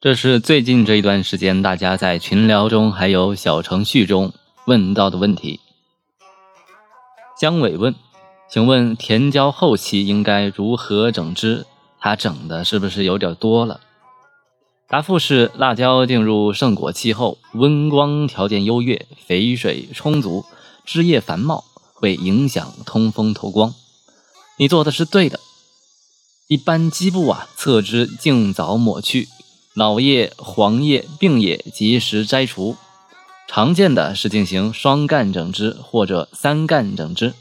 这是最近这一段时间大家在群聊中还有小程序中问到的问题。姜伟问：“请问甜椒后期应该如何整汁？它整的是不是有点多了？”答复是：辣椒进入盛果期后，温光条件优越，肥水充足，枝叶繁茂，会影响通风透光。你做的是对的。一般基部啊，侧枝尽早抹去。老叶、黄叶、病叶及时摘除，常见的是进行双干整枝或者三干整枝，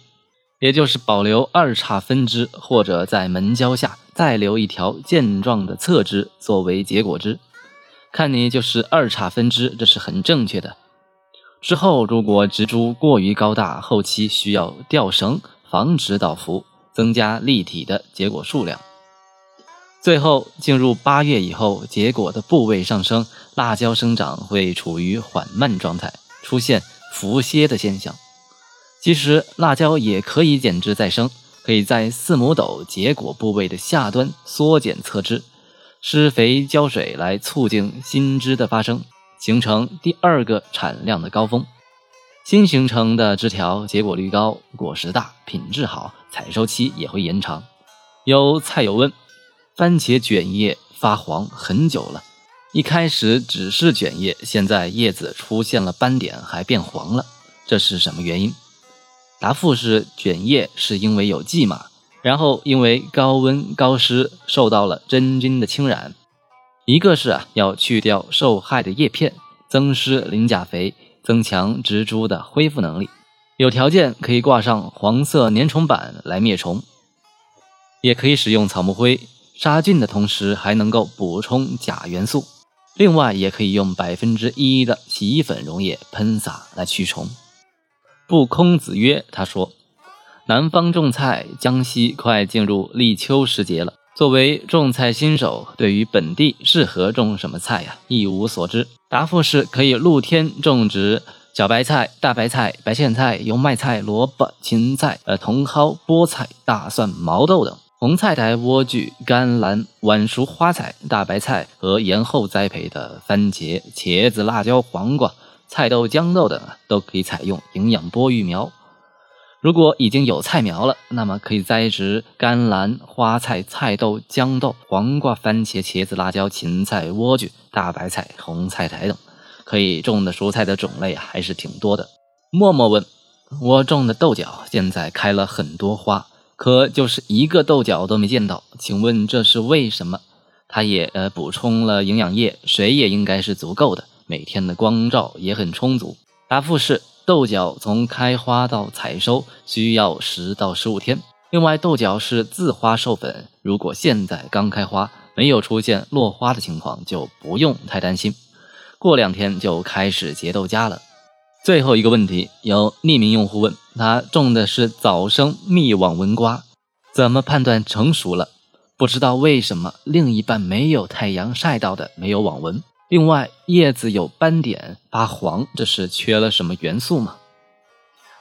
也就是保留二叉分枝，或者在门浇下再留一条健壮的侧枝作为结果枝。看你就是二叉分枝，这是很正确的。之后如果植株过于高大，后期需要吊绳防止倒伏，增加立体的结果数量。最后进入八月以后，结果的部位上升，辣椒生长会处于缓慢状态，出现伏歇的现象。其实辣椒也可以减枝再生，可以在四亩斗结果部位的下端缩减侧枝，施肥浇水来促进新枝的发生，形成第二个产量的高峰。新形成的枝条结果率高，果实大，品质好，采收期也会延长。有菜友问。番茄卷叶发黄很久了，一开始只是卷叶，现在叶子出现了斑点，还变黄了，这是什么原因？答复是：卷叶是因为有蓟马，然后因为高温高湿受到了真菌的侵染。一个是啊，要去掉受害的叶片，增施磷钾肥，增强植株的恢复能力。有条件可以挂上黄色粘虫板来灭虫，也可以使用草木灰。杀菌的同时还能够补充钾元素，另外也可以用百分之一的洗衣粉溶液喷洒来驱虫。不空子曰：“他说，南方种菜，江西快进入立秋时节了。作为种菜新手，对于本地适合种什么菜呀，一无所知。答复是可以露天种植小白菜、大白菜、白苋菜、油麦菜、萝卜、芹菜、呃茼蒿、菠菜、大蒜、毛豆等。”红菜苔、莴苣、甘蓝、晚熟花菜、大白菜和延后栽培的番茄、茄子、辣椒、黄瓜、菜豆、豇豆等都可以采用营养钵育苗。如果已经有菜苗了，那么可以栽植甘蓝、花菜、菜豆、豇豆、黄瓜、番茄、茄子、辣椒、芹菜、莴苣、大白菜、红菜苔等，可以种的蔬菜的种类还是挺多的。默默问我种的豆角现在开了很多花。可就是一个豆角都没见到，请问这是为什么？它也呃补充了营养液，水也应该是足够的，每天的光照也很充足。答复是：豆角从开花到采收需要十到十五天。另外，豆角是自花授粉，如果现在刚开花，没有出现落花的情况，就不用太担心。过两天就开始结豆荚了。最后一个问题，有匿名用户问他种的是早生蜜网纹瓜，怎么判断成熟了？不知道为什么另一半没有太阳晒到的没有网纹，另外叶子有斑点发黄，这是缺了什么元素吗？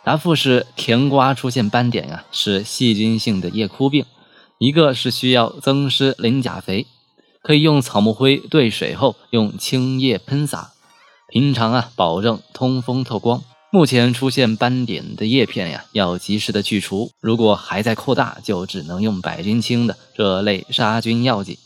答复是甜瓜出现斑点呀，是细菌性的叶枯病，一个是需要增施磷钾肥，可以用草木灰兑水后用青叶喷洒。平常啊，保证通风透光。目前出现斑点的叶片呀，要及时的去除。如果还在扩大，就只能用百菌清的这类杀菌药剂。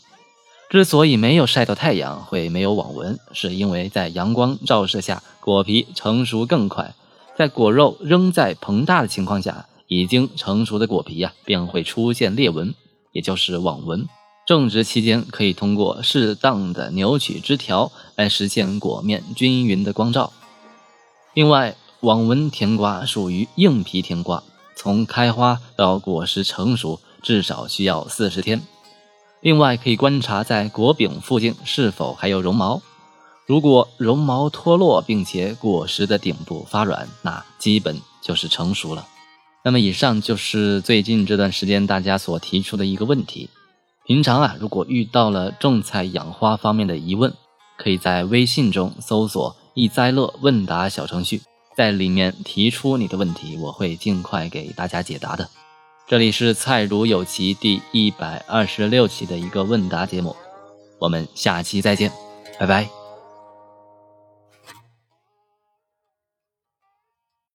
之所以没有晒到太阳会没有网纹，是因为在阳光照射下，果皮成熟更快。在果肉仍在膨大的情况下，已经成熟的果皮呀，便会出现裂纹，也就是网纹。种植期间可以通过适当的扭曲枝条来实现果面均匀的光照。另外，网纹甜瓜属于硬皮甜瓜，从开花到果实成熟至少需要四十天。另外，可以观察在果柄附近是否还有绒毛，如果绒毛脱落并且果实的顶部发软，那基本就是成熟了。那么，以上就是最近这段时间大家所提出的一个问题。平常啊，如果遇到了种菜养花方面的疑问，可以在微信中搜索“易栽乐问答”小程序，在里面提出你的问题，我会尽快给大家解答的。这里是菜如有奇第一百二十六期的一个问答节目，我们下期再见，拜拜。